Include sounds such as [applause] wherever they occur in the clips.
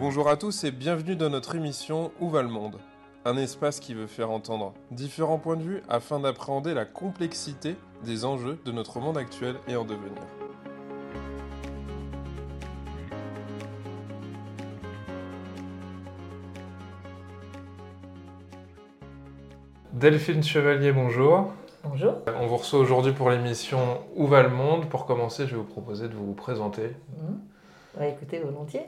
Bonjour à tous et bienvenue dans notre émission Où va le monde? Un espace qui veut faire entendre différents points de vue afin d'appréhender la complexité des enjeux de notre monde actuel et en devenir. Delphine Chevalier, bonjour. Bonjour. On vous reçoit aujourd'hui pour l'émission Où va le monde? Pour commencer, je vais vous proposer de vous présenter. Mmh. Écoutez, volontiers.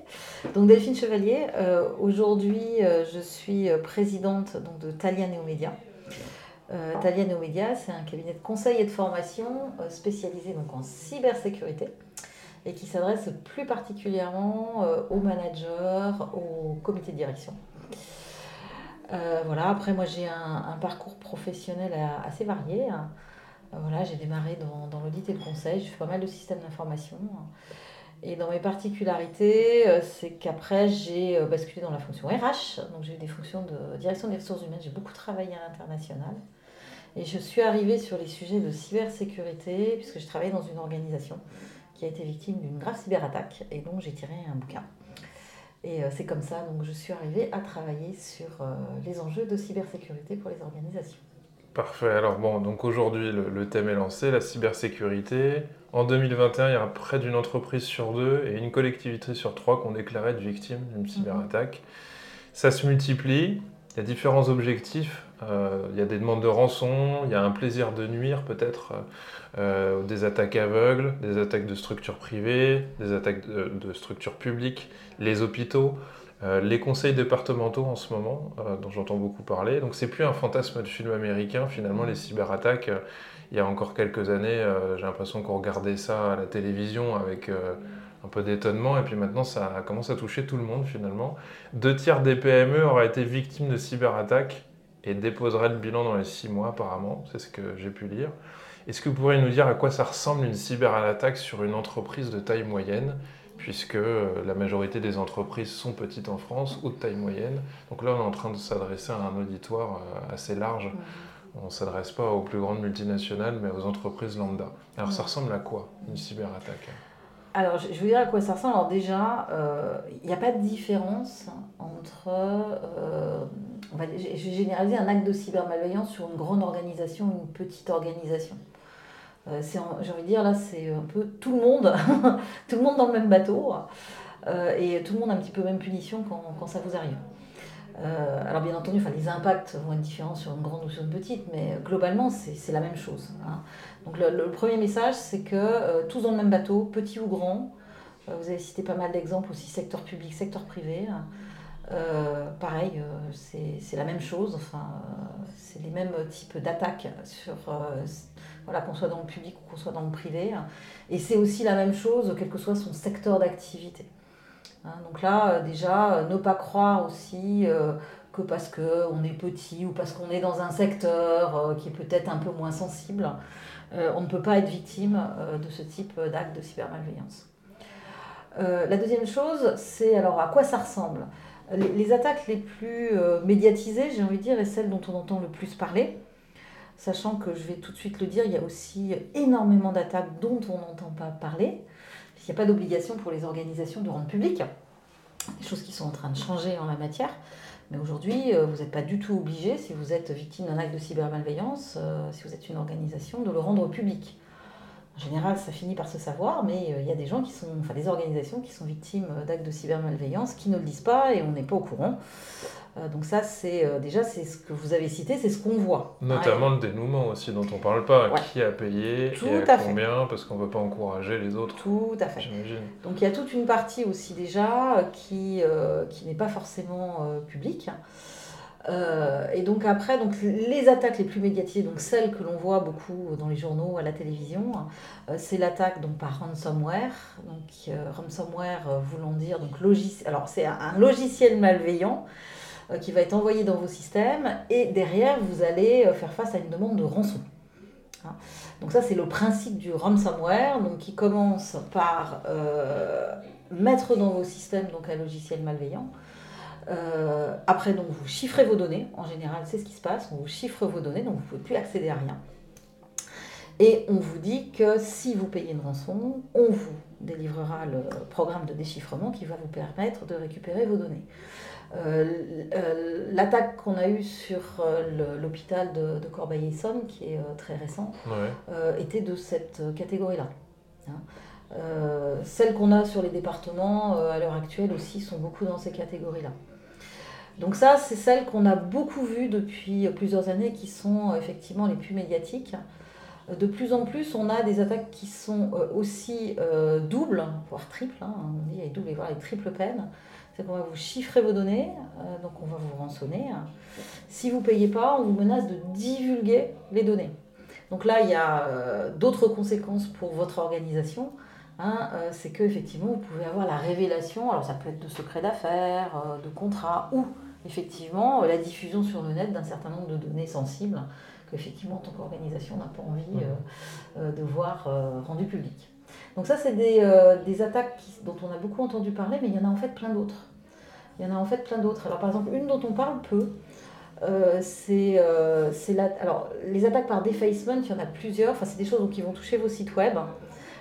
Donc Delphine Chevalier, euh, aujourd'hui euh, je suis euh, présidente donc, de Talia Neomédia. Euh, Talia Neomédia, c'est un cabinet de conseil et de formation spécialisé donc, en cybersécurité et qui s'adresse plus particulièrement aux managers, aux comités de direction. Voilà, après, moi, j'ai un, parcours professionnel assez varié. Hein. Voilà, j'ai démarré dans, l'audit et le conseil, j'ai fait pas mal de systèmes d'information. Et dans mes particularités, euh, c'est qu'après, j'ai basculé dans la fonction RH. Donc, j'ai eu des fonctions de direction des ressources humaines. J'ai beaucoup travaillé à l'international. Et je suis arrivée sur les sujets de cybersécurité, puisque je travaillais dans une organisation qui a été victime d'une grave cyberattaque. Et donc, j'ai tiré un bouquin et euh, c'est comme ça donc je suis arrivée à travailler sur euh, les enjeux de cybersécurité pour les organisations. Parfait. Alors bon, donc aujourd'hui le, thème est lancé, la cybersécurité. En 2021, il y a près d'une entreprise sur deux et une collectivité sur trois qu'on déclaré être victime d'une cyberattaque. Ça se multiplie. Il y a différents objectifs. Euh, il y a des demandes de rançon, il y a un plaisir de nuire peut-être, euh, des attaques aveugles, des attaques de structures privées, des attaques de, structures publiques, les hôpitaux, euh, les conseils départementaux en ce moment, dont j'entends beaucoup parler. Donc c'est plus un fantasme de film américain finalement les cyberattaques. il y a encore quelques années, j'ai l'impression qu'on regardait ça à la télévision avec un peu d'étonnement, et puis maintenant ça commence à toucher tout le monde finalement. Deux tiers des PME auraient été victimes de cyberattaques et déposeraient le bilan dans les six mois apparemment, c'est ce que j'ai pu lire. Est-ce que vous pourriez nous dire à quoi ça ressemble une cyberattaque sur une entreprise de taille moyenne? Puisque euh, la majorité des entreprises sont petites en France ou de taille moyenne. Donc là, on est en train de s'adresser à un auditoire euh, assez large. On ne s'adresse pas aux plus grandes multinationales, mais aux entreprises lambda. Alors ça ressemble à quoi, une cyberattaque? Alors, je, vous dire à quoi ça ressemble. Alors, déjà, euh, il n'y a pas de différence entre. Euh, on va, je vais généraliser un acte de cybermalveillance sur une grande organisation ou une petite organisation. Euh, j'ai envie de dire, là, c'est un peu tout le monde, [laughs] tout le monde dans le même bateau, et tout le monde a un petit peu même punition quand, quand ça vous arrive. Euh, alors bien entendu, les impacts vont être différents sur une grande ou sur une petite, mais globalement, c'est la même chose. Hein. Donc le, premier message, c'est que euh, tous dans le même bateau, petit ou grand, euh, vous avez cité pas mal d'exemples aussi, secteur public, secteur privé. Hein. pareil, c'est la même chose, enfin, c'est les mêmes types d'attaques sur voilà, qu'on soit dans le public ou qu'on soit dans le privé. Et c'est aussi la même chose, quel que soit son secteur d'activité. Hein, donc là, euh, déjà, euh, ne pas croire aussi euh, que parce qu'on est petit ou parce qu'on est dans un secteur qui est peut-être un peu moins sensible, on ne peut pas être victime de ce type d'acte de cybermalveillance. la deuxième chose, c'est alors à quoi ça ressemble? Les, attaques les plus médiatisées, j'ai envie de dire, et celles dont on entend le plus parler, sachant que je vais tout de suite le dire, il y a aussi énormément d'attaques dont on n'entend pas parler. Il n'y a pas d'obligation pour les organisations de rendre public, des choses qui sont en train de changer en la matière. Mais aujourd'hui, euh, vous n'êtes pas du tout obligé, si vous êtes victime d'un acte de cybermalveillance, euh, si vous êtes une organisation, de le rendre public. En général, ça finit par se savoir, mais euh, il y a des gens qui sont, enfin des organisations qui sont victimes d'actes de cybermalveillance, qui ne le disent pas et on n'est pas au courant. Euh, donc ça, c'est euh, déjà c'est ce que vous avez cité, c'est ce qu'on voit. Notamment le dénouement aussi dont on parle pas, qui a payé Tout et à, combien, parce qu'on ne veut pas encourager les autres. Tout à fait. Donc il y a toute une partie aussi déjà euh, qui, qui n'est pas forcément publique. et donc après, donc les attaques les plus médiatisées, donc celles que l'on voit beaucoup dans les journaux, à la télévision, c'est l'attaque donc par ransomware. Donc ransomware voulant dire donc logiciel. Alors c'est un logiciel malveillant euh, qui va être envoyé dans vos systèmes et derrière, vous allez euh, faire face à une demande de rançon. Hein. Donc ça, c'est le principe du ransomware, donc qui commence par euh, mettre dans vos systèmes donc un logiciel malveillant. après, donc vous chiffrez vos données. En général, c'est ce qui se passe. On vous chiffre vos données, donc vous ne pouvez plus accéder à rien. Et on vous dit que si vous payez une rançon, on vous délivrera le programme de déchiffrement qui va vous permettre de récupérer vos données. Euh, euh, l'attaque qu'on a eue sur euh, l'hôpital de, de Corbeil-Essonne, qui est très récent, était de cette catégorie-là. Hein. celles qu'on a sur les départements à l'heure actuelle aussi sont beaucoup dans ces catégories-là. Donc ça, c'est celles qu'on a beaucoup vues depuis plusieurs années qui sont effectivement les plus médiatiques. De plus en plus, on a des attaques qui sont aussi doubles, voire triples. Hein. on dit les doubles et voire les triples peines c'est qu'on va vous chiffrer vos données, euh, donc on va vous rançonner. Si vous ne payez pas, on vous menace de divulguer les données. Donc là, il y a euh, d'autres conséquences pour votre organisation. Hein, euh, c'est qu'effectivement, vous pouvez avoir la révélation, alors ça peut être de secrets d'affaires, de contrats, ou effectivement la diffusion sur le net d'un certain nombre de données sensibles qu'effectivement, en tant qu'organisation, on n'a pas envie de voir rendues publiques. Donc ça, c'est des, euh, attaques dont on a beaucoup entendu parler, mais il y en a en fait plein d'autres. Il y en a en fait plein d'autres. Alors par exemple, une dont on parle peu, euh, c'est euh. Alors les attaques par defacement, il y en a plusieurs. Enfin, c'est des choses qui vont toucher vos sites web.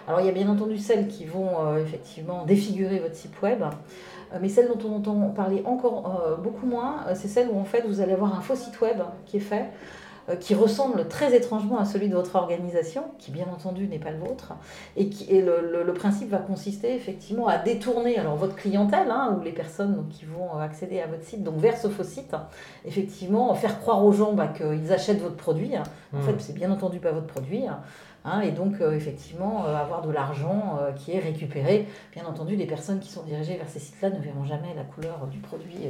Alors il y a bien entendu celles qui vont effectivement défigurer votre site web. Mais celles dont on entend parler encore beaucoup moins, c'est celles où en fait vous allez avoir un faux site web qui est fait euh, qui ressemble très étrangement à celui de votre organisation, qui bien entendu n'est pas le vôtre, et, qui, et le, le, principe va consister effectivement à détourner alors votre clientèle, hein, ou les personnes donc, qui vont accéder à votre site, donc vers ce faux site, effectivement faire croire aux gens bah, qu'ils achètent votre produit. En hmm. fait, c'est bien entendu pas votre produit. Hein, et donc, euh, effectivement, euh, avoir de l'argent euh, qui est récupéré. Bien entendu, les personnes qui sont dirigées vers ces sites-là ne verront jamais la couleur du produit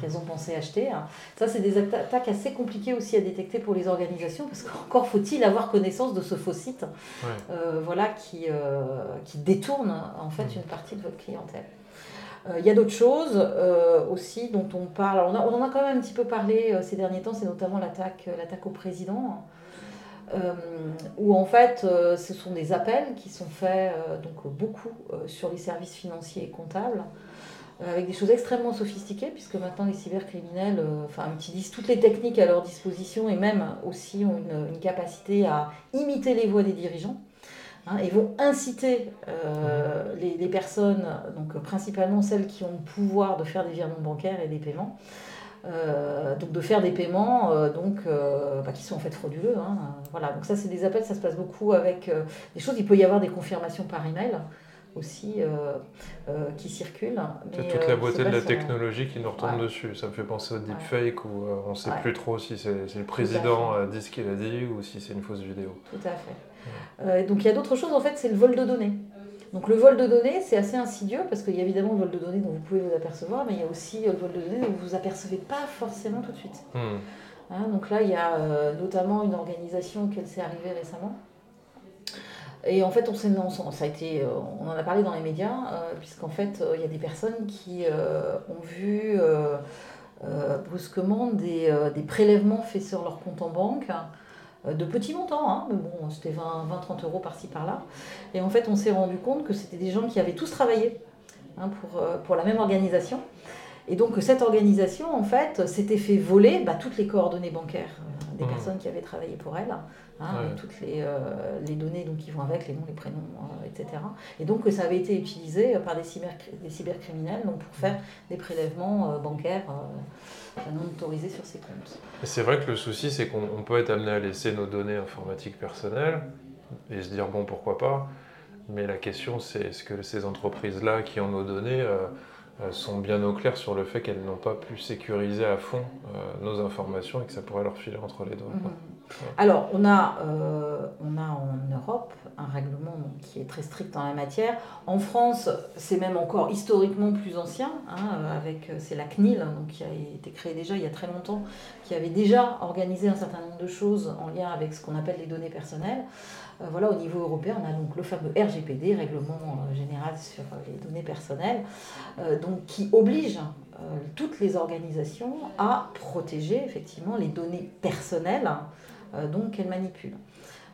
qu'elles ont pensé acheter. Hein. Ça, c'est des attaques assez compliquées aussi à détecter pour les organisations, parce qu'encore faut-il avoir connaissance de ce faux site voilà, qui, qui détourne en fait mmh. une partie de votre clientèle. Il y a d'autres choses aussi dont on parle. on, on, en a quand même un petit peu parlé ces derniers temps, c'est notamment l'attaque au président. Euh, où en fait euh, ce sont des appels qui sont faits euh, donc beaucoup sur les services financiers et comptables avec des choses extrêmement sophistiquées, puisque maintenant les cybercriminels enfin, utilisent toutes les techniques à leur disposition et même aussi ont une, capacité à imiter les voix des dirigeants. Hein, et vont inciter les, les, personnes, donc principalement celles qui ont le pouvoir de faire des virements bancaires et des paiements, euh, donc de faire des paiements euh, donc, euh, bah, qui sont en fait frauduleux. Hein. Voilà, donc ça c'est des appels, ça se passe beaucoup avec des choses. Il peut y avoir des confirmations par email aussi qui circulent. C'est toute la beauté de la technologie qui nous retombe dessus. Ça me fait penser au deepfake où on ne sait plus trop si c'est le président dit ce qu'il a dit ou si c'est une fausse vidéo. Tout à fait. donc il y a d'autres choses en fait, c'est le vol de données. Donc le vol de données, c'est assez insidieux parce qu'il y a évidemment le vol de données dont vous pouvez vous apercevoir, mais il y a aussi le vol de données dont vous ne vous apercevez pas forcément tout de suite. Hmm. Hein, donc là, il y a euh, notamment une organisation qu'elle s'est arrivée récemment. Et en fait, on, s'est, ça a été, euh, on en a parlé dans les médias, euh, puisqu'en fait, il y a des personnes qui ont vu brusquement des, des, prélèvements faits sur leur compte en banque euh, de petits montants, hein, mais bon, c'était 20-30 euros par-ci par-là. Et en fait, on s'est rendu compte que c'était des gens qui avaient tous travaillé hein, euh, pour la même organisation. Et donc, cette organisation, en fait, s'était fait voler bah, toutes les coordonnées bancaires euh, des mmh. personnes qui avaient travaillé pour elle, hein, toutes les, les, données donc, qui vont avec, les noms, les prénoms, etc. Et donc, ça avait été utilisé par des, cyber, des cybercriminels donc, pour faire des prélèvements bancaires non autorisés sur ces comptes. C'est vrai que le souci, c'est qu'on peut être amené à laisser nos données informatiques personnelles et se dire, bon, pourquoi pas. Mais la question, c'est est-ce que ces entreprises-là qui ont nos données euh, euh, sont bien au clair sur le fait qu'elles n'ont pas pu sécuriser à fond euh, nos informations et que ça pourrait leur filer entre les doigts. Mhm. Alors, on a, on a en Europe un règlement qui est très strict en la matière. En France, c'est même encore historiquement plus ancien, hein, avec c'est la CNIL, donc, qui a été créée déjà il y a très longtemps, qui avait déjà organisé un certain nombre de choses en lien avec ce qu'on appelle les données personnelles. Euh, voilà, au niveau européen, on a donc le fameux RGPD, Règlement euh, général sur euh, les données personnelles, donc qui oblige toutes les organisations à protéger effectivement les données personnelles donc qu'elles manipulent.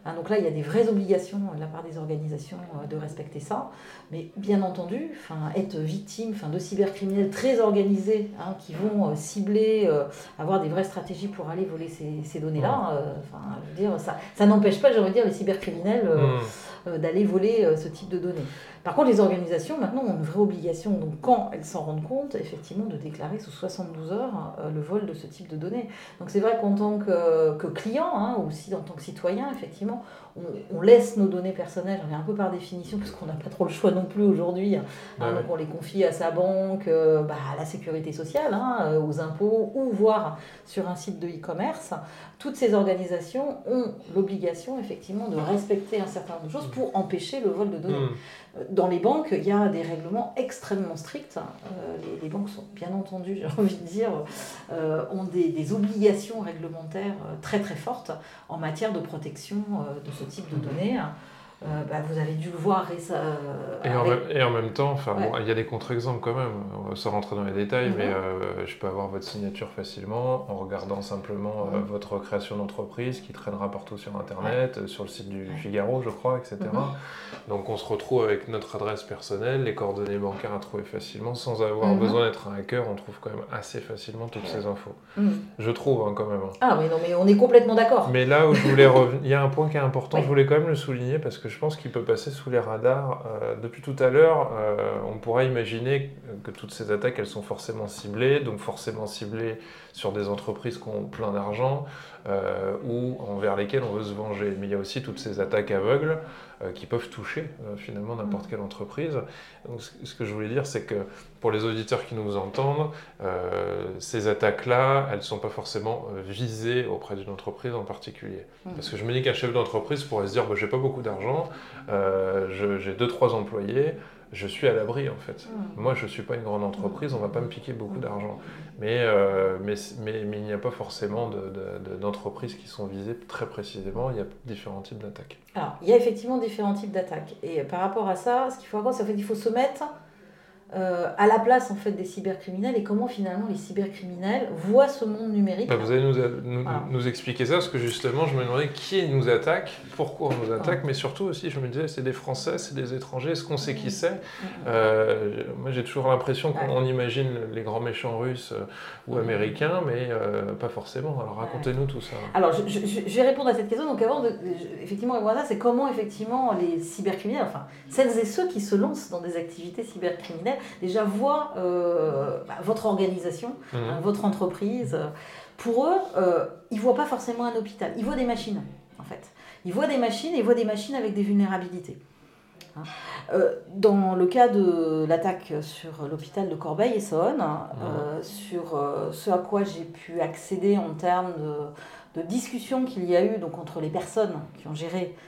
Hein, donc là, il y a des vraies obligations de la part des organisations euh, de respecter ça. Mais bien entendu, être victime de cybercriminels très organisés hein, qui vont euh, cibler, euh, avoir des vraies stratégies pour aller voler ces, données-là, dire, ça, ça n'empêche pas, j'aimerais dire, les cybercriminels mmh. D'aller voler ce type de données. Par contre, les organisations, maintenant, ont une vraie obligation, donc quand elles s'en rendent compte, effectivement, de déclarer sous 72 heures le vol de ce type de données. Donc c'est vrai qu'en tant que, client, hein, aussi en tant que citoyen, effectivement, on, laisse nos données personnelles, un peu par définition, parce qu'on n'a pas trop le choix non plus aujourd'hui. Hein. donc on les confie à sa banque, euh, bah, à la sécurité sociale, hein, euh, aux impôts, ou voire sur un site de e-commerce. Toutes ces organisations ont l'obligation effectivement de respecter un certain nombre de choses pour empêcher le vol de données. Hmm. Euh, dans les banques, il y a des règlements extrêmement stricts. les, banques sont bien entendu, [laughs] j'ai envie de dire, ont des, des, obligations réglementaires très très fortes en matière de protection de ce type de données. Euh, bah, vous avez dû le voir et ça. Euh, et, en même, et, en même, temps, il y a des contre-exemples quand même, sans rentrer dans les détails, mais mhm. euh, je peux avoir votre signature facilement en regardant simplement mhm. votre création d'entreprise qui traînera partout sur Internet, sur le site du Figaro, je crois, etc. Mhm. Donc on se retrouve avec notre adresse personnelle, les coordonnées bancaires à trouver facilement, sans avoir besoin d'être un hacker, on trouve quand même assez facilement toutes ces infos. Je trouve hein, quand même. Hein. Ah oui, non, mais on est complètement d'accord. Mais là où je voulais revenir, il y a un point qui est important, je voulais quand même le souligner parce que je pense qu'il peut passer sous les radars. Euh, depuis tout à l'heure, euh, on pourrait imaginer que toutes ces attaques, sont forcément ciblées, donc forcément ciblées sur des entreprises qui ont plein d'argent euh, ou envers lesquelles on veut se venger. Mais il y a aussi toutes ces attaques aveugles qui peuvent toucher finalement n'importe mm. quelle entreprise. Donc, ce que je voulais dire, c'est que pour les auditeurs qui nous entendent, ces attaques-là, elles ne sont pas forcément visées auprès d'une entreprise en particulier. Mm. Parce que je me dis qu'un chef d'entreprise pourrait se dire bah, j'ai pas beaucoup d'argent, euh, j'ai deux, trois employés, je suis à l'abri en fait. Hmm. Moi, je ne suis pas une grande entreprise, on ne va pas me piquer beaucoup hmm. d'argent. Mais, euh, mais, mais, mais, il n'y a pas forcément d'entreprises qui sont visées très précisément, il y a différents types d'attaques. Alors, il y a effectivement différents types d'attaques. Et par rapport à ça, ce qu'il faut avoir, c'est qu'il faut se mettre euh, à la place en fait des cybercriminels et comment finalement les cybercriminels voient ce monde numérique. Bah, vous allez nous, nous, expliquer ça parce que justement je me demandais qui nous attaque, pourquoi on nous attaque, mais surtout aussi je me disais c'est des Français, c'est des étrangers, est-ce qu'on sait qui c'est euh, Moi j'ai toujours l'impression qu'on imagine les grands méchants russes euh, ou américains, mais pas forcément. Alors racontez-nous tout ça. Alors je, je, vais répondre à cette question. Donc avant de effectivement ça, c'est comment effectivement les cybercriminels, enfin celles et ceux qui se lancent dans des activités cybercriminelles déjà voient euh, bah, votre organisation, mhm. hein, votre entreprise. Pour eux, euh, ils ne voient pas forcément un hôpital, ils voient des machines, en fait. Ils voient des machines et ils voient des machines avec des vulnérabilités. Hein. Euh, dans le cas de l'attaque sur l'hôpital de Corbeil-Essonne, mhm. sur ce à quoi j'ai pu accéder en termes de, de discussions qu'il y a eu donc, entre les personnes qui ont géré euh,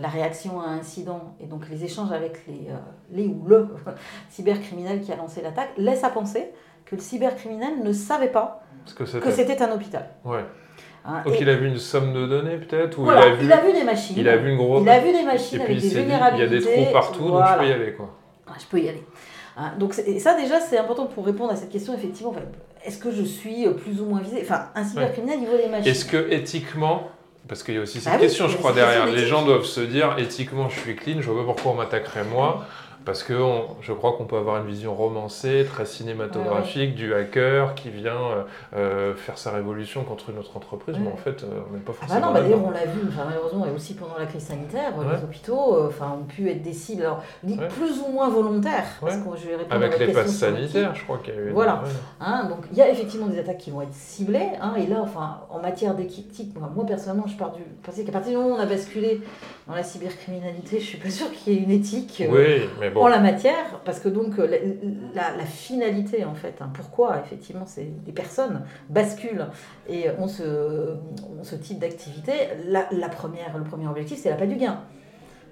la réaction à un incident et donc les échanges avec les, euh, les ou le [laughs] cybercriminel qui a lancé l'attaque laissent à penser que le cybercriminel ne savait pas que c'était un hôpital. Ouais. Hein, donc il a vu une somme de données peut-être ou il, a vu, il, a vu, des machines. Il a vu une grosse. Il a vu des machines avec des vulnérabilités. il y a des trous partout, donc je peux y aller quoi. je peux y aller. Hein, donc ça déjà c'est important pour répondre à cette question effectivement. Est-ce que je suis plus ou moins visé? Enfin un cybercriminel il voit des machines. Est-ce que éthiquement parce qu'il y a aussi cette ah question, je crois, derrière. Les gens doivent se dire éthiquement, je suis clean, je vois pas pourquoi on m'attaquerait moi. Parce que je crois qu'on peut avoir une vision romancée, très cinématographique du hacker qui vient euh, euh, faire sa révolution contre une autre entreprise, mais en fait, euh, on n'est pas forcément. Ah bah non, bah d'ailleurs, on l'a vu, malheureusement, et aussi pendant la crise sanitaire, les hôpitaux enfin, ont pu être des cibles, alors, plus ou moins volontaires. Parce que je vais Avec les passes sanitaires, je crois qu'il y a eu. Voilà. Hein, donc, il y a effectivement des attaques qui vont être ciblées, hein, et là, enfin, en matière d'éthique, moi, moi, personnellement, je pars du principe qu'à partir du moment où on a basculé dans la cybercriminalité, je suis pas sûre qu'il y ait une éthique. Oui, mais en la matière, parce que donc la, finalité en fait, hein, pourquoi effectivement c'est des personnes basculent et ont ce, ce type d'activité, la, première, le premier objectif c'est la pas du gain.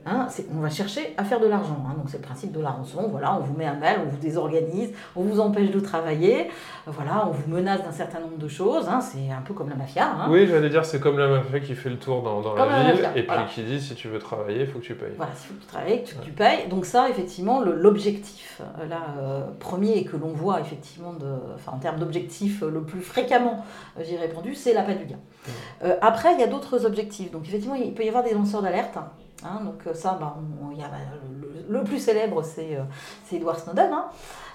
Hein, on va chercher à faire de l'argent. Hein. donc c'est le principe de la rançon. Voilà, on vous met un mal, on vous désorganise, on vous empêche de travailler. Voilà, on vous menace d'un certain nombre de choses. Hein. c'est un peu comme la mafia. Oui, j'allais dire, c'est comme la mafia qui fait le tour dans, la, ville et puis qui dit si tu veux travailler, il faut que tu payes. Voilà, si tu veux travailler, tu, tu payes. Donc ça, effectivement, l'objectif euh, là euh, premier que l'on voit effectivement de, en termes d'objectif euh, le plus fréquemment, j'ai répondu, c'est la du gain. après, il y a d'autres objectifs. Donc effectivement, il peut y avoir des lanceurs d'alerte. Hein, donc euh, ça, bah, y a, bah, le, plus célèbre, c'est euh, Edward Snowden. Hein.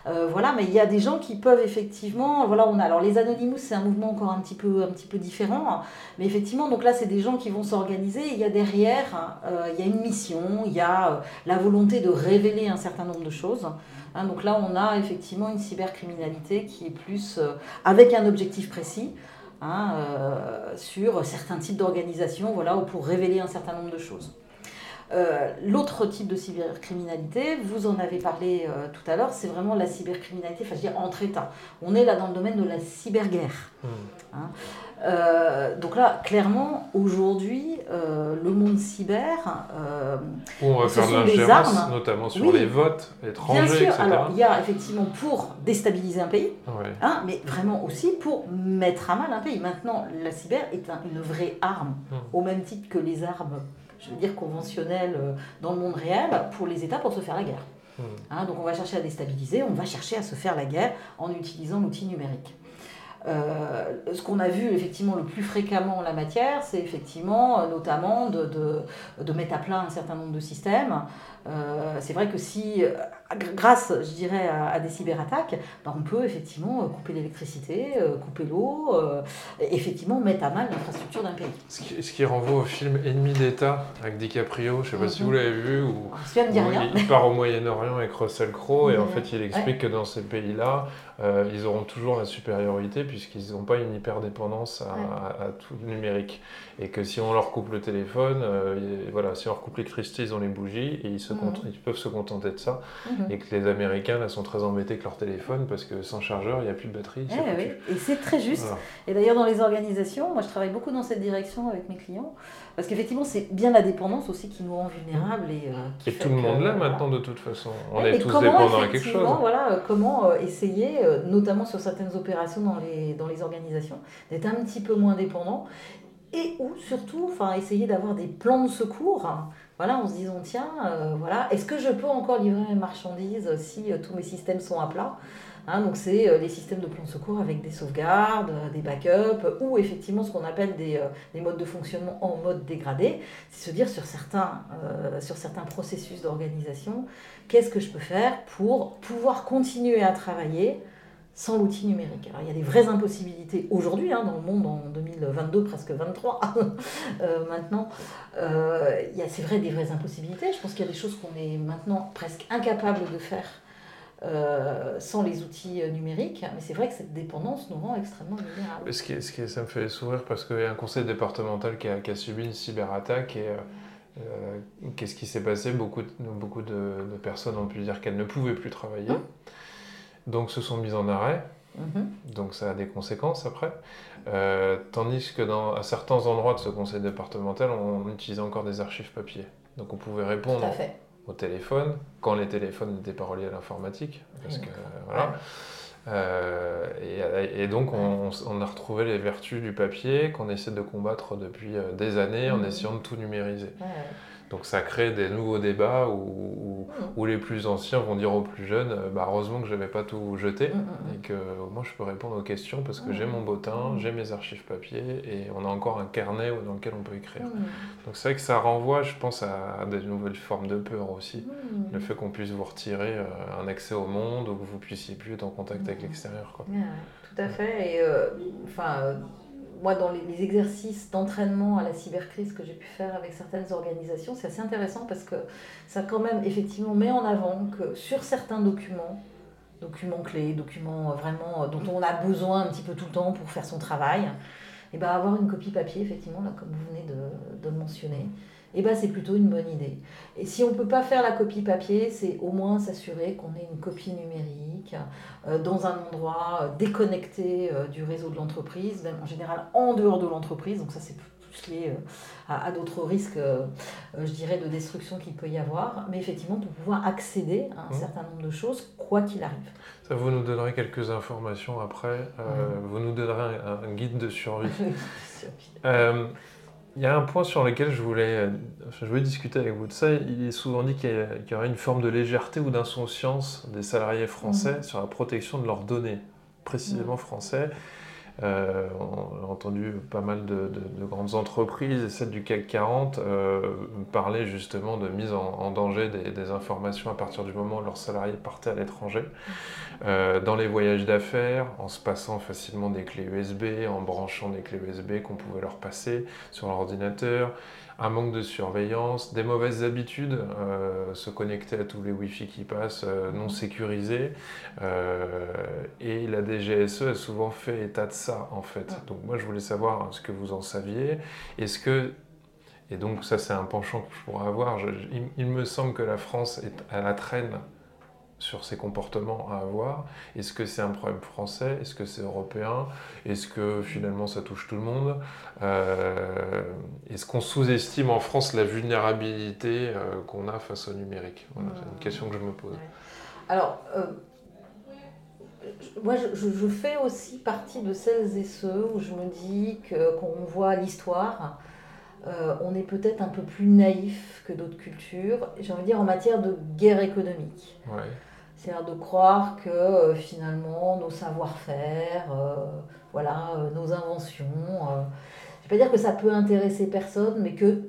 Euh, voilà, mais il y a des gens qui peuvent effectivement, voilà, on a alors les Anonymous, c'est un mouvement encore un petit peu, un petit peu différent, mais effectivement, donc là, c'est des gens qui vont s'organiser. Il y a derrière, il y a une mission, il y a la volonté de révéler un certain nombre de choses. Hein. donc là, on a effectivement une cybercriminalité qui est plus avec un objectif précis. sur certains types d'organisations, voilà, pour révéler un certain nombre de choses. Euh, l'autre type de cybercriminalité, vous en avez parlé euh, tout à l'heure, c'est vraiment la cybercriminalité, enfin je entre États. On est là dans le domaine de la cyberguerre. Hmm. Hein. Euh, donc là, clairement, aujourd'hui, le monde cyber, on va faire de l'ingérence, notamment sur les votes étrangers, Bien sûr, alors il y a effectivement pour déstabiliser un pays, hein, mais vraiment aussi pour mettre à mal un pays. Maintenant, la cyber est une vraie arme, hmm. au même titre que les armes je veux dire, conventionnel euh, dans le monde réel pour les États pour se faire la guerre. Hmm. Hein, donc on va chercher à déstabiliser, on va chercher à se faire la guerre en utilisant l'outil numérique. Euh, ce qu'on a vu effectivement le plus fréquemment en la matière, c'est effectivement euh, notamment de, de, de, mettre à plat un certain nombre de systèmes. Euh, c'est vrai que si, grâce, je dirais, à, des cyberattaques, ben, on peut effectivement couper l'électricité, couper l'eau, effectivement mettre à mal l'infrastructure d'un pays. Ce qui, ce qui, renvoie au film Ennemi d'État avec DiCaprio, je ne sais pas si mhm. vous l'avez vu, où, il, part au Moyen-Orient avec Russell Crowe et en fait il explique que dans ces pays-là, euh, ils auront toujours la supériorité puisqu'ils n'ont pas une hyperdépendance à, à, tout le numérique. Et que si on leur coupe le téléphone, euh, voilà, si on leur coupe l'électricité, ils ont les bougies et ils, se mhm. ils peuvent se contenter de ça. Mhm. Et que les Américains là, sont très embêtés avec leur téléphone parce que sans chargeur, il n'y a plus de batterie. Eh et c'est très juste. Et d'ailleurs, dans les organisations, moi je travaille beaucoup dans cette direction avec mes clients. Parce qu'effectivement, c'est bien la dépendance aussi qui nous rend vulnérables. Et, euh, et tout le monde là maintenant, de toute façon. On est tous dépendants à quelque chose. Voilà, comment essayer euh, notamment sur certaines opérations dans les, dans les organisations, d'être un petit peu moins dépendant et ou surtout enfin, essayer d'avoir des plans de secours. Voilà, en se disant, tiens, euh, voilà, est-ce que je peux encore livrer mes marchandises si euh, tous mes systèmes sont à plat hein, donc c'est les systèmes de plans de secours avec des sauvegardes, des backups, ou effectivement ce qu'on appelle des, des, modes de fonctionnement en mode dégradé. C'est se dire sur certains processus d'organisation, qu'est-ce que je peux faire pour pouvoir continuer à travailler sans l'outil numérique. Alors il y a des vraies impossibilités aujourd'hui, hein, dans le monde en 2022, presque 23 [laughs] euh, maintenant. Euh, il y a, c'est vrai, des vraies impossibilités. Je pense qu'il y a des choses qu'on est maintenant presque incapable de faire euh, sans les outils numériques. Mais c'est vrai que cette dépendance nous rend extrêmement vulnérables. Ce qui, ce qui, ça me fait sourire parce qu'il y a un conseil départemental qui a, qui a subi une cyberattaque et qu'est-ce qui s'est passé? Beaucoup, beaucoup de, personnes ont pu dire qu'elles ne pouvaient plus travailler. Hein? Donc se sont mis en arrêt. Mhm. Donc ça a des conséquences après. Euh, tandis que dans, à certains endroits de ce conseil départemental, on, utilisait encore des archives papier. Donc on pouvait répondre au téléphone quand les téléphones n'étaient pas reliés à l'informatique. Parce que, voilà. Euh, et, donc on, a retrouvé les vertus du papier qu'on essaie de combattre depuis euh, des années en mhm. essayant de tout numériser. Donc ça crée des nouveaux débats où, où, les plus anciens vont dire aux plus jeunes euh, bah, heureusement que je n'avais pas tout jeté mm, mm, mm. et que moi je peux répondre aux questions parce que j'ai mon bottin, j'ai mes archives papier et on a encore un carnet dans lequel on peut écrire. Donc c'est vrai que ça renvoie, je pense, à, des nouvelles formes de peur aussi. Le fait qu'on puisse vous retirer euh, un accès au monde ou que vous puissiez plus être en contact avec l'extérieur. tout à fait. Et euh, moi, dans les, exercices d'entraînement à la cybercrise que j'ai pu faire avec certaines organisations, c'est assez intéressant parce que ça quand même effectivement met en avant que sur certains documents, documents clés, documents vraiment dont on a besoin un petit peu tout le temps pour faire son travail, et eh ben avoir une copie papier, effectivement, comme vous venez de mentionner, eh ben, c'est plutôt une bonne idée. Et si on ne peut pas faire la copie papier, c'est au moins s'assurer qu'on ait une copie numérique euh, dans un endroit euh, déconnecté euh, du réseau de l'entreprise, même en général en dehors de l'entreprise. Donc ça, c'est plus lié à, d'autres risques, je dirais, de destruction qu'il peut y avoir, mais effectivement pour pouvoir accéder à un mmh. certain nombre de choses, quoi qu'il arrive. Ça, vous nous donnerez quelques informations après. Mmh. Vous nous donnerez un, guide de survie. [laughs] Il y a un point sur lequel je voulais, je voulais discuter avec vous de ça. Il est souvent dit qu'il y, aurait une forme de légèreté ou d'insouciance des salariés français mmh. sur la protection de leurs données, précisément français. Euh, on a entendu pas mal de, grandes entreprises celles du CAC 40 euh, parler justement de mise en, danger des, informations à partir du moment où leurs salariés partaient à l'étranger. Euh, dans les voyages d'affaires, en se passant facilement des clés USB, en branchant des clés USB qu'on pouvait leur passer sur l'ordinateur un manque de surveillance, des mauvaises habitudes, euh, se connecter à tous les Wi-Fi qui passent, euh, non sécurisés. Euh, et la DGSE a souvent fait état de ça, en fait. Donc moi, je voulais savoir ce que vous en saviez. Est-ce que... Et donc ça, c'est un penchant que je pourrais avoir. il, me semble que la France est à la traîne sur ces comportements à avoir. Est-ce que c'est un problème français? Est-ce que c'est européen? Est-ce que finalement ça touche tout le monde? Euh, Est-ce qu'on sous-estime en France la vulnérabilité euh, qu'on a face au numérique? Voilà, C'est une question que je me pose. Alors, euh, moi je, fais aussi partie de celles et ceux où je me dis que quand on voit l'histoire, on est peut-être un peu plus naïf que d'autres cultures, j'ai envie de dire en matière de guerre économique. Ouais. C'est-à-dire de croire que euh, finalement nos savoir-faire, euh, voilà, euh, nos inventions, je ne vais pas dire que ça peut intéresser personne, mais que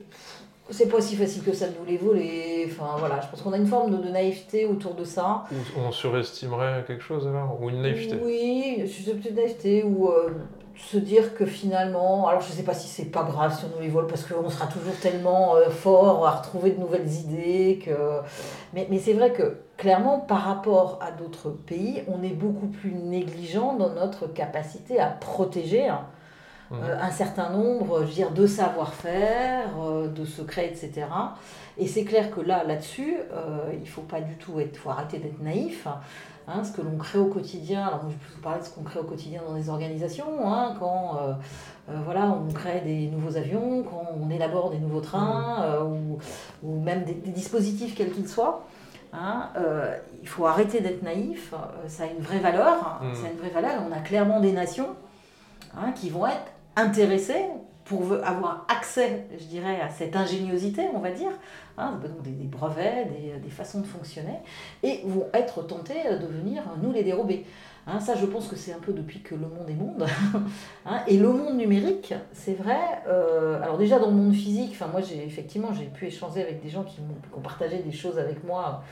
c'est pas si facile que ça de nous les voler. Enfin voilà, je pense qu'on a une forme de, naïveté autour de ça. on surestimerait quelque chose alors Ou une naïveté Oui, je suis peut-être naïveté ou se dire que finalement, alors je ne sais pas si c'est pas grave si on nous les vole parce qu'on sera toujours tellement euh, fort à retrouver de nouvelles idées que. Mais, mais c'est vrai que clairement, par rapport à d'autres pays, on est beaucoup plus négligent dans notre capacité à protéger. Hein, mmh. euh, un certain nombre je veux dire, de savoir-faire, euh, de secrets, etc. Et c'est clair que là, là-dessus, il ne faut pas du tout être, faut arrêter d'être naïf. Hein, ce que l'on crée au quotidien. Alors, je peux vous parler de ce qu'on crée au quotidien dans des organisations, hein, quand euh, euh, voilà, on crée des nouveaux avions, quand on élabore des nouveaux trains, mmh. euh, ou, ou, même des, dispositifs quels qu'ils soient. Hein, il faut arrêter d'être naïf, ça a une vraie valeur, mmh. ça a une vraie valeur. On a clairement des nations qui vont être intéressées pour avoir accès, je dirais, à cette ingéniosité, on va dire, hein, des, brevets, des, façons de fonctionner, et vont être tentés de venir nous les dérober. Hein, ça, je pense que c'est un peu depuis que le monde est monde. [laughs] Hein, et le monde numérique, c'est vrai. Euh, alors déjà dans le monde physique, moi j'ai effectivement j'ai pu échanger avec des gens qui ont partagé des choses avec moi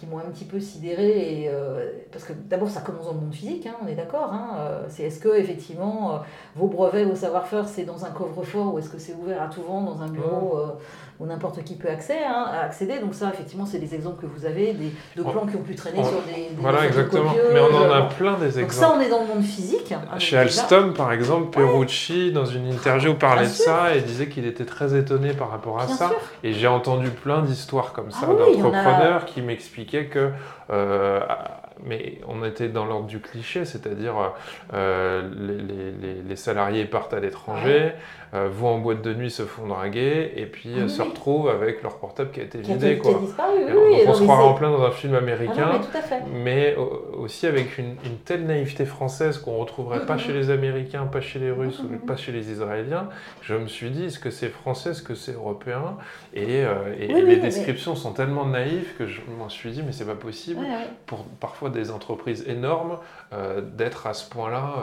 qui m'ont un petit peu sidéré. Et, euh, parce que d'abord, ça commence dans le monde physique, hein, on est d'accord. Hein, euh, c'est est-ce que effectivement euh, vos brevets, vos savoir-faire, c'est dans un coffre-fort ou est-ce que c'est ouvert à tout vent dans un bureau où n'importe qui peut accéder, hein, accéder. Donc ça, effectivement, c'est des exemples que vous avez, des, de plans qui ont pu traîner sur des, des Voilà, exactement. Mais on en a plein des exemples. Donc ça, on est dans le monde physique. Chez Alstom, par exemple, Perucci, dans une interview, parlait de ça et disait qu'il était très étonné par rapport à ça. Et j'ai entendu plein d'histoires comme ça ah d'entrepreneurs qui m'expliquaient que... Euh, mais on était dans l'ordre du cliché, c'est-à-dire euh, les, les, salariés partent à l'étranger, euh, vont en boîte de nuit, se font draguer, et puis ah se retrouvent avec leur portable qui a été vidé. quoi. on se croirait en plein dans un film américain, ah mais, aussi avec une, telle naïveté française qu'on ne retrouverait pas chez les Américains, pas chez les Russes, pas chez les Israéliens. Je me suis dit, est-ce que c'est français, est-ce que c'est européen? Et, euh, les descriptions sont tellement naïves que je m'en suis dit, mais c'est pas possible pour parfois des entreprises énormes euh, d'être à ce point-là,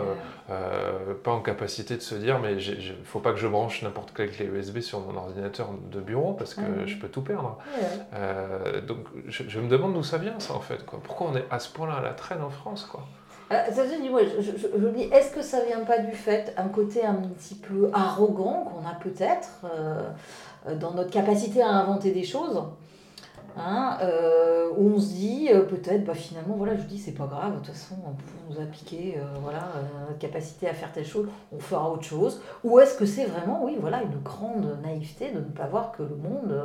pas en capacité de se dire, mais il ne faut pas que je branche n'importe quelle clé USB sur mon ordinateur de bureau parce que je peux tout perdre. Euh, donc je, me demande d'où ça vient ça en fait. Quoi. Pourquoi on est à ce point-là à la traîne en France quoi euh, ça, je, dis, je, je, me dis, est-ce que ça vient pas du fait, un côté un petit peu arrogant qu'on a peut-être euh, dans notre capacité à inventer des choses Hein, euh, où on se dit euh, peut-être, bah, finalement, voilà, je dis c'est pas grave, de toute façon, on nous a piqué euh, voilà, notre capacité à faire telle chose, on fera autre chose. Ou est-ce que c'est vraiment, oui, voilà, une grande naïveté de ne pas voir que le monde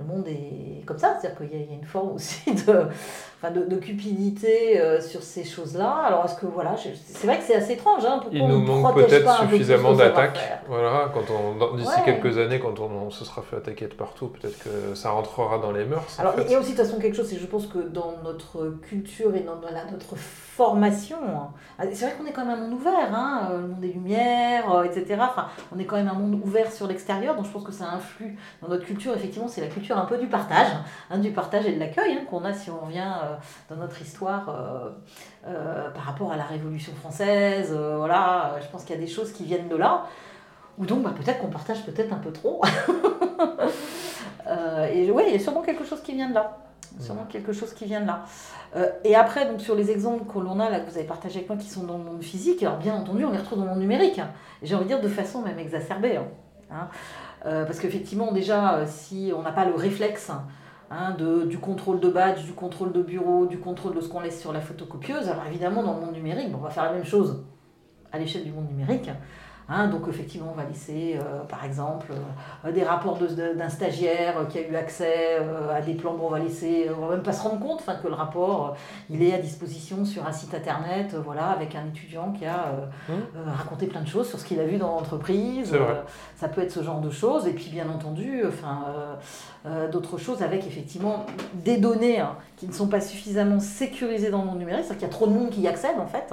le monde est comme ça, c'est-à-dire qu'il y, a une forme aussi [laughs] de, enfin de, cupidité euh, sur ces choses-là. Alors est-ce que voilà, c'est vrai que c'est assez étrange. Hein, Il nous manque peut-être suffisamment d'attaques. Voilà, quand on d'ici quelques années, quand on, se sera fait attaquer de partout, peut-être que ça rentrera dans les mœurs. Alors il y a aussi de toute façon quelque chose, c'est je pense que dans notre culture et dans notre formation, hein, c'est vrai qu'on est quand même un monde ouvert, hein, euh, le monde des lumières, euh, etc. Enfin, on est quand même un monde ouvert sur l'extérieur, donc je pense que ça influe dans notre culture. Effectivement, c'est la culture un peu du partage, hein, du partage et de l'accueil hein, qu'on a si on revient euh, dans notre histoire euh, euh, par rapport à la Révolution française. voilà, je pense qu'il y a des choses qui viennent de là. Ou donc bah, peut-être qu'on partage peut-être un peu trop. [laughs] et oui, il y a sûrement quelque chose qui vient de là. Sûrement quelque chose qui vient de là. et après, donc sur les exemples que l'on a, là, que vous avez partagé avec moi, qui sont dans le monde physique, alors bien entendu, on les retrouve dans le monde numérique. J'ai envie de dire de façon même exacerbée. Hein. Parce qu'effectivement, déjà, euh, si on n'a pas le réflexe hein, du contrôle de badge, du contrôle de bureau, du contrôle de ce qu'on laisse sur la photocopieuse, alors évidemment, dans le monde numérique, on va faire la même chose à l'échelle du monde numérique. Hein, donc effectivement, on va laisser, euh, par exemple, euh, des rapports d'un stagiaire qui a eu accès euh, à des plans. Bon, on va laisser, on va même pas se rendre compte que le rapport, il est à disposition sur un site internet, voilà, avec un étudiant qui a mmh. raconté plein de choses sur ce qu'il a vu dans l'entreprise. ça peut être ce genre de choses. Et puis bien entendu, enfin, d'autres choses avec effectivement des données hein, qui ne sont pas suffisamment sécurisées dans le monde numérique, c'est-à-dire qu'il y a trop de monde qui y accède en fait,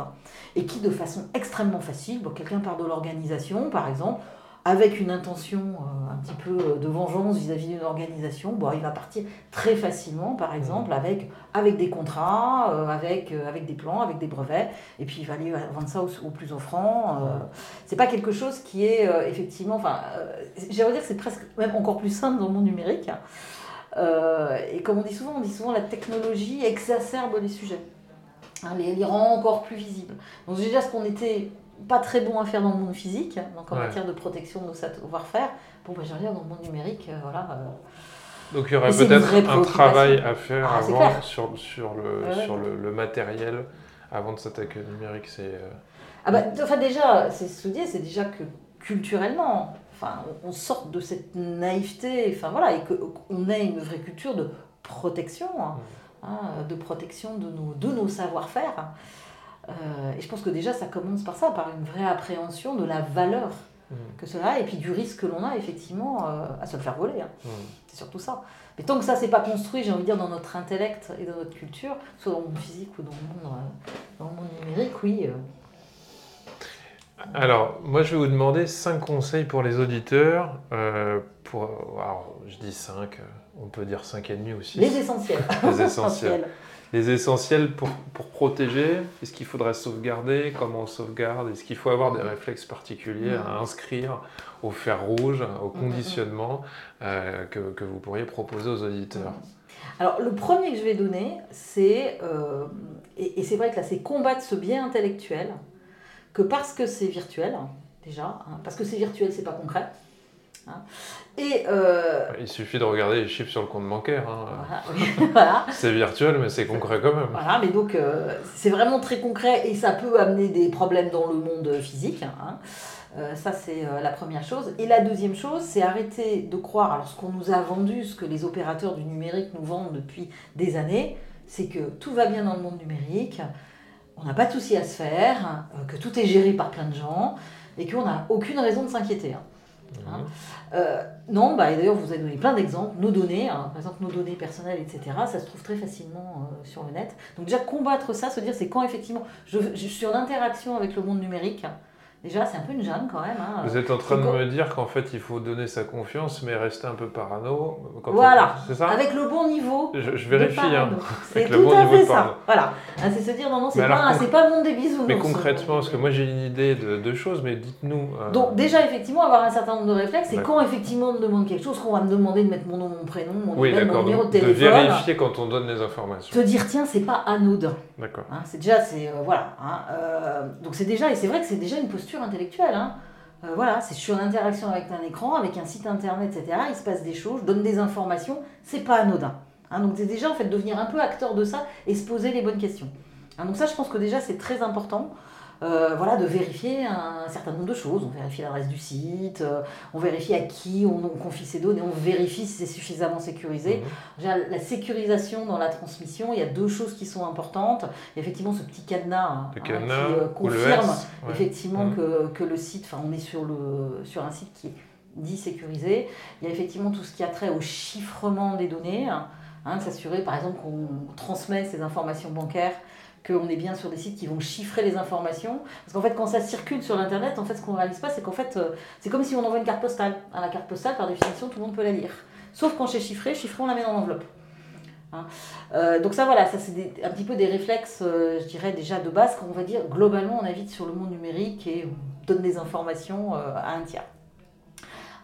et qui de façon extrêmement facile, bon, quelqu'un part de l'organisation par exemple, avec une intention euh, un petit peu de vengeance vis-à-vis d'une organisation, bon, il va partir très facilement, par exemple, avec, avec des contrats, euh, avec, euh, avec des plans, avec des brevets, et puis il va aller vendre ça au, plus offrant. c'est pas quelque chose qui est effectivement, enfin, j'aimerais dire que c'est presque même encore plus simple dans le monde numérique. et comme on dit souvent, on dit souvent la technologie exacerbe les sujets, hein, les, les rend encore plus visibles. Donc déjà ce qu'on était pas très bon à faire dans le monde physique, donc en matière de protection de nos savoir-faire. Bon, bah, j'ai dire dans le monde numérique, euh, voilà. Euh. donc il y aurait peut-être un travail à faire ah, avant sur, sur, le, sur le, le, matériel avant de s'attaquer au numérique. C'est, euh. ah bah, enfin, déjà, c'est ce que c'est déjà que culturellement, enfin, on, sort de cette naïveté, enfin voilà, et qu'on ait une vraie culture de protection, hein, hein, de protection de nos, de nos savoir-faire. Euh, et je pense que déjà, ça commence par ça, par une vraie appréhension de la valeur mm. que cela a, et puis du risque que l'on a effectivement euh, à se le faire voler. Hein. Mm. C'est surtout ça. Mais tant que ça, c'est pas construit, j'ai envie de dire, dans notre intellect et dans notre culture, soit dans le monde physique ou dans le monde, euh, dans le monde numérique, oui. Alors, moi, je vais vous demander cinq conseils pour les auditeurs. pour, alors, je dis cinq, on peut dire cinq et demi aussi. Les essentiels. [laughs] Les essentiels. [laughs] les essentiels pour, pour protéger Est-ce qu'il faudrait sauvegarder Comment on sauvegarde Est-ce qu'il faut avoir des réflexes particuliers à inscrire au fer rouge, au conditionnement euh, que, que, vous pourriez proposer aux auditeurs? Alors, le premier que je vais donner, c'est, euh, et, c'est vrai que là, c'est combattre ce biais intellectuel, que parce que c'est virtuel, déjà, hein, parce que c'est virtuel, c'est pas concret, Hein. Et, euh, Il suffit de regarder les chiffres sur le compte bancaire. Hein. [laughs] c'est virtuel, mais c'est concret quand même. Voilà, mais donc euh, c'est vraiment très concret et ça peut amener des problèmes dans le monde physique. Hein. Euh, ça, c'est la première chose. Et la deuxième chose, c'est arrêter de croire, alors ce qu'on nous a vendu, ce que les opérateurs du numérique nous vendent depuis des années, c'est que tout va bien dans le monde numérique, on n'a pas de souci à se faire, que tout est géré par plein de gens et qu'on n'a aucune raison de s'inquiéter. Hein. Euh, non, bah, d'ailleurs, vous avez donné plein d'exemples. Nos données, hein, par exemple, nos données personnelles, etc., ça se trouve très facilement euh, sur le net. Donc, déjà, combattre ça, se dire, c'est quand effectivement je, je, suis en interaction avec le monde numérique, Déjà, c'est un peu une jungle quand même. Hein. Vous êtes en train de me dire qu'en fait, il faut donner sa confiance, mais rester un peu parano. voilà, c'est ça? Avec le bon niveau. Je, vérifie. Hein, [laughs] c'est tout à fait ça. Voilà. Ah, c'est se dire, non, non, c'est pas, pas le monde des bisous. Mais concrètement, parce que moi j'ai une idée de, de choses, mais dites-nous. Euh, Donc, déjà, effectivement, avoir un certain nombre de réflexes, c'est quand effectivement on me demande quelque chose, qu'on va me demander de mettre mon nom, mon prénom, mon, oui, mon numéro de téléphone. De vérifier quand on donne les informations. Te dire, tiens, c'est pas anodin. D'accord. Hein, c'est déjà, c'est. Euh, voilà. Hein, euh, donc, c'est déjà, et c'est vrai que c'est déjà une posture intellectuelle. Hein. Euh, voilà, c'est sur l'interaction avec un écran, avec un site internet, etc. Il se passe des choses, je donne des informations, c'est pas anodin. Hein, donc c'est déjà en fait devenir un peu acteur de ça et se poser les bonnes questions. Hein, donc ça, je pense que déjà c'est très important. Euh, voilà, de vérifier un certain nombre de choses. On vérifie l'adresse du site, euh, on vérifie à qui on, confie ses données, on vérifie si c'est suffisamment sécurisé. Mhm. La sécurisation dans la transmission, il y a deux choses qui sont importantes. Il y a effectivement ce petit cadenas, hein, qui euh, confirme effectivement mhm. que, que, le site, enfin on est sur, le, sur un site qui est dit sécurisé. Il y a effectivement tout ce qui a trait au chiffrement des données, hein, s'assurer par exemple qu'on transmet ces informations bancaires qu'on est bien sur des sites qui vont chiffrer les informations. Parce qu'en fait, quand ça circule sur l'Internet, en fait, ce qu'on ne réalise pas, c'est qu'en fait, euh, c'est comme si on envoie une carte postale. Hein, la carte postale, par définition, tout le monde peut la lire. Sauf quand c'est chiffré, chiffré, on la met dans l'enveloppe. Hein. Euh, donc ça, voilà, ça c'est un petit peu des réflexes, euh, je dirais déjà de base, qu'on va dire globalement on invite sur le monde numérique et on donne des informations à un tiers.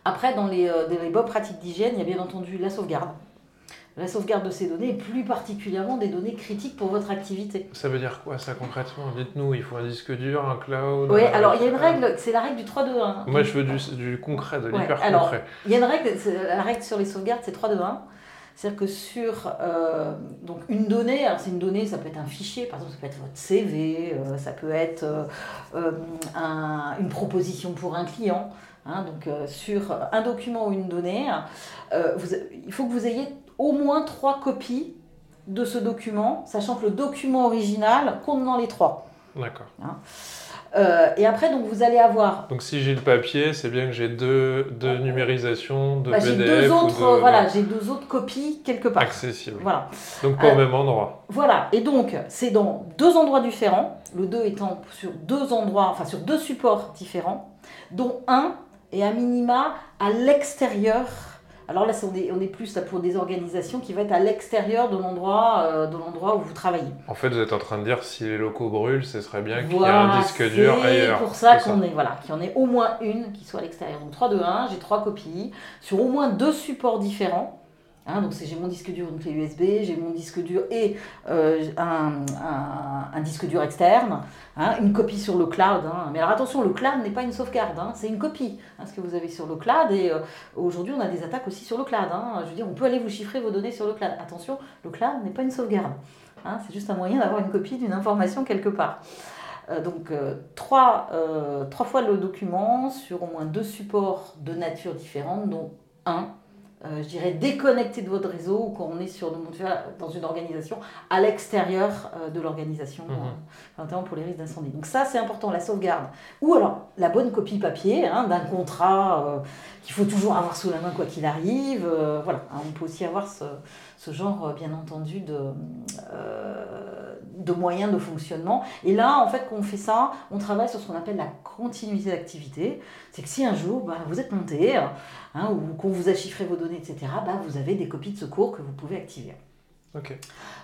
Après, dans les, dans les bonnes pratiques d'hygiène, il y a bien entendu la sauvegarde la sauvegarde de ces données, et plus particulièrement des données critiques pour votre activité. Ça veut dire quoi ça concrètement? Dites-nous, il faut un disque dur, un cloud Oui, alors il y a une règle, c'est la règle du 3-2-1. Moi je veux du, concret, de l'hyper concret. Il y a une règle, la règle sur les sauvegardes, c'est 3-2-1. C'est-à-dire que sur euh, donc une donnée, c'est une donnée, ça peut être un fichier, par exemple, ça peut être votre CV, euh, ça peut être euh, une proposition pour un client. Hein, donc sur un document ou une donnée, il faut que vous ayez au moins trois copies de ce document, sachant que le document original compte dans les trois. D'accord. Hein. Euh, et après, donc, vous allez avoir. Donc, si j'ai le papier, c'est bien que j'ai deux, deux numérisations, de bah, PDF. J'ai deux autres, voilà, j'ai deux autres copies quelque part. Accessibles. Voilà. Donc, pas au euh, même endroit. Voilà. Et donc, c'est dans deux endroits différents, le 2 étant sur deux endroits, enfin sur deux supports différents, dont un est à minima à l'extérieur alors là, on est, on est plus pour des organisations qui vont être à l'extérieur de l'endroit euh, de l'endroit où vous travaillez. En fait, vous êtes en train de dire si les locaux brûlent, ce serait bien qu'il y ait un disque dur ailleurs. C'est pour ça qu'on est voilà, qu'il y en ait au moins une qui soit à l'extérieur. Donc 3 2 1, j'ai trois copies sur au moins deux supports différents. Hein, donc j'ai mon disque dur, une clé USB, j'ai mon disque dur et euh, un, disque dur externe, hein, une copie sur le cloud. Hein. Mais alors attention, le cloud n'est pas une sauvegarde, c'est une copie, ce que vous avez sur le cloud. Et euh, aujourd'hui, on a des attaques aussi sur le cloud. Je veux dire, on peut aller vous chiffrer vos données sur le cloud. Attention, le cloud n'est pas une sauvegarde. c'est juste un moyen d'avoir une copie d'une information quelque part. Euh, donc trois, trois fois le document sur au moins deux supports de nature différente, dont un euh, je dirais, déconnecté de votre réseau ou quand on est sur, dans une organisation à l'extérieur euh, de l'organisation, mhm. euh, notamment pour les risques d'incendie. Donc ça, c'est important, la sauvegarde. Ou alors la bonne copie papier hein, d'un contrat qu'il faut toujours avoir sous la main quoi qu'il arrive. voilà, hein, on peut aussi avoir ce, ce genre, bien entendu, de, de moyens de fonctionnement. Et là, en fait, quand on fait ça, on travaille sur ce qu'on appelle la continuité d'activité. C'est que si un jour, bah, vous êtes monté, hein, ou qu'on vous a chiffré vos données, etc., bah, vous avez des copies de secours que vous pouvez activer.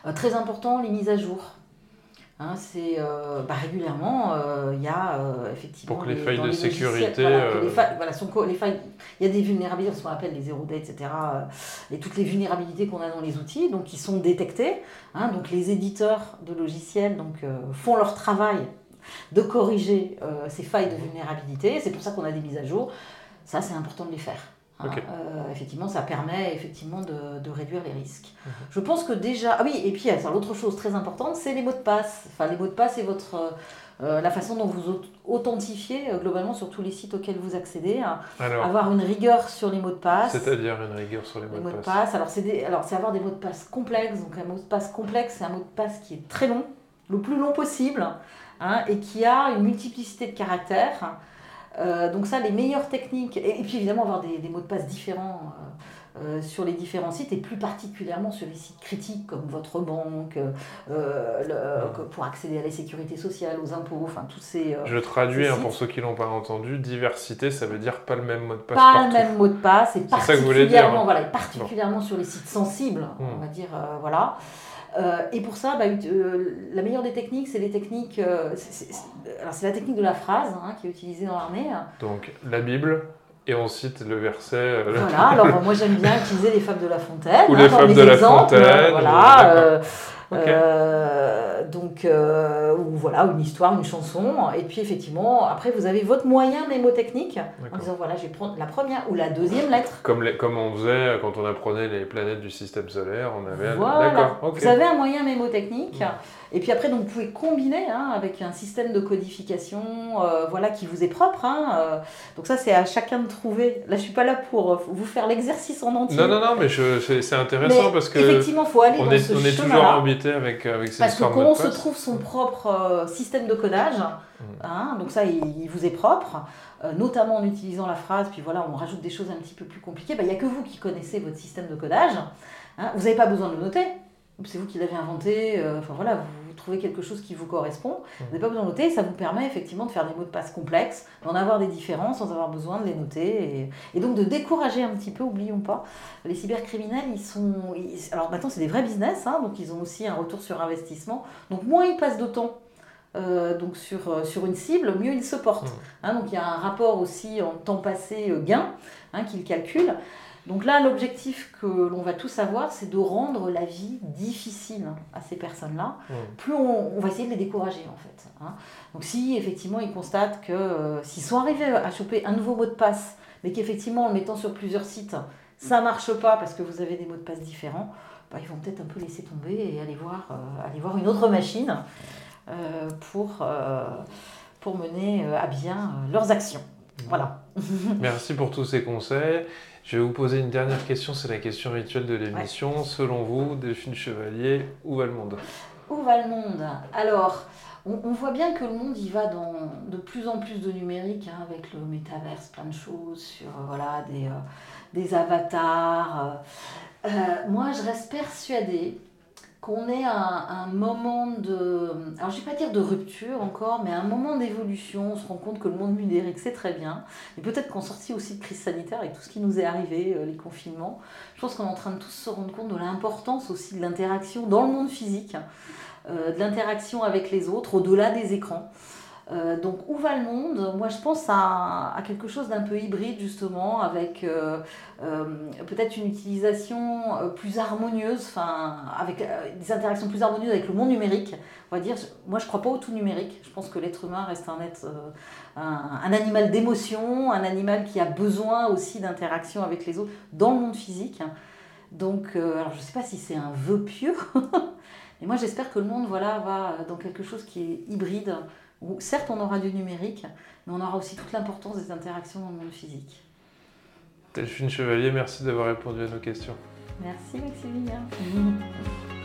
Euh, très important, les mises à jour. Hein, c'est euh, bah, régulièrement, euh, il y a effectivement. Pour que les, failles de sécurité. les failles, voilà, sont, les failles, il y a des vulnérabilités, ce qu'on appelle les zéro day, etc. et toutes les vulnérabilités qu'on a dans les outils, donc qui sont détectées. Hein, donc les éditeurs de logiciels donc, font leur travail de corriger ces failles de vulnérabilité. C'est pour ça qu'on a des mises à jour. Ça, c'est important de les faire. Hein, euh, effectivement, ça permet effectivement de, de réduire les risques. Mhm. Je pense que déjà. Ah oui, et puis l'autre chose très importante, c'est les mots de passe. Enfin, les mots de passe et votre. Euh, la façon dont vous authentifiez euh, globalement sur tous les sites auxquels vous accédez, hein. avoir une rigueur sur les mots de passe. C'est-à-dire une rigueur sur les mots, de, passe. Alors c'est alors c'est avoir des mots de passe complexes. Donc un mot de passe complexe, c'est un mot de passe qui est très long, le plus long possible, hein, et qui a une multiplicité de caractères. Euh, donc ça, les meilleures techniques, et, puis évidemment avoir des, mots de passe différents euh, euh, sur les différents sites, et plus particulièrement sur les sites critiques comme votre banque, pour accéder à la sécurité sociale, aux impôts, enfin tous ces... Je traduis hein, pour ceux qui l'ont pas entendu, diversité, ça veut dire pas le même mot de passe Pas le même mot de passe, et particulièrement, voilà, particulièrement sur les sites sensibles, on hmm. va dire, voilà. Euh, et pour ça, bah, euh, la meilleure des techniques, c'est les techniques. Euh, alors, c'est la technique de la phrase hein, qui est utilisée dans l'armée. Donc, la Bible, et on cite le verset. Voilà, alors moi j'aime bien utiliser les fables de La Fontaine. Ou hein, les fables de La Fontaine. Voilà. Donc, ou voilà, une histoire, une chanson. Et puis effectivement, après, vous avez votre moyen mémotechnique en disant voilà, je vais prendre la première ou la deuxième lettre. Comme, les, comme on faisait quand on apprenait les planètes du système solaire, on avait. Voilà. Vous avez un moyen mémotechnique. Et puis après, donc, vous pouvez combiner hein, avec un système de codification euh, voilà, qui vous est propre. Hein, euh. donc ça, c'est à chacun de trouver. Là, je suis pas là pour euh, vous faire l'exercice en entier. Non, non, non, mais c'est intéressant parce que effectivement, faut aller on dans est, ce on est toujours embêté avec, avec ces Parce que quand on se trouve son propre système de codage, mmh. hein, donc ça, il, vous est propre. notamment en utilisant la phrase, puis voilà, on rajoute des choses un petit peu plus compliquées, bah, il n'y a que vous qui connaissez votre système de codage. Hein. vous n'avez pas besoin de le noter, c'est vous qui l'avez inventé, enfin voilà, vous trouver quelque chose qui vous correspond. Vous n'avez pas besoin de noter, ça vous permet effectivement de faire des mots de passe complexes, d'en avoir des différents sans avoir besoin de les noter. Et, donc de décourager un petit peu, oublions pas, les cybercriminels, ils sont... alors maintenant c'est des vrais business, hein, donc ils ont aussi un retour sur investissement. Donc moins ils passent de temps euh, donc sur, euh, sur une cible, mieux ils se portent. Hein, donc il y a un rapport aussi en temps passé euh, gain hein, qu'ils calculent. Donc là, l'objectif que l'on va tous avoir, c'est de rendre la vie difficile à ces personnes-là. Mmh. Plus on, va essayer de les décourager, en fait. Hein. Donc si effectivement ils constatent que euh, s'ils sont arrivés à choper un nouveau mot de passe, mais qu'effectivement en le mettant sur plusieurs sites, ça marche pas parce que vous avez des mots de passe différents, bah, ils vont peut-être un peu laisser tomber et aller voir, euh, aller voir une autre machine euh, pour, pour mener à bien leurs actions. Voilà. Merci pour tous ces conseils. Je vais vous poser une dernière question, c'est la question rituelle de l'émission. Selon vous, Delphine Chevalier, où va le monde? Où va le monde? Alors, on, voit bien que le monde y va dans de plus en plus de numérique, hein, avec le métaverse, plein de choses, sur euh, voilà, des, euh, des avatars. Euh, moi, je reste persuadée qu'on est à un moment de, alors je vais pas dire de rupture encore, mais un moment d'évolution, on se rend compte que le monde numérique c'est très bien, et peut-être qu'en sortie aussi de crise sanitaire avec tout ce qui nous est arrivé, euh, les confinements, je pense qu'on est en train de tous se rendre compte de l'importance aussi de l'interaction dans le monde physique, euh, de l'interaction avec les autres, au-delà des écrans. Euh, donc où va le monde? Moi je pense à, quelque chose d'un peu hybride justement, avec euh, euh, peut-être une utilisation plus harmonieuse, enfin avec des interactions plus harmonieuses avec le monde numérique. On va dire, moi je crois pas au tout numérique. Je pense que l'être humain reste un être, un, animal d'émotion, un animal qui a besoin aussi d'interaction avec les autres dans le monde physique. Donc, alors je sais pas si c'est un vœu pieux, [laughs] mais moi j'espère que le monde voilà va dans quelque chose qui est hybride où certes on aura du numérique, mais on aura aussi toute l'importance des interactions dans le monde physique. Delphine Chevalier, merci d'avoir répondu à nos questions. Merci Maximilien. [laughs]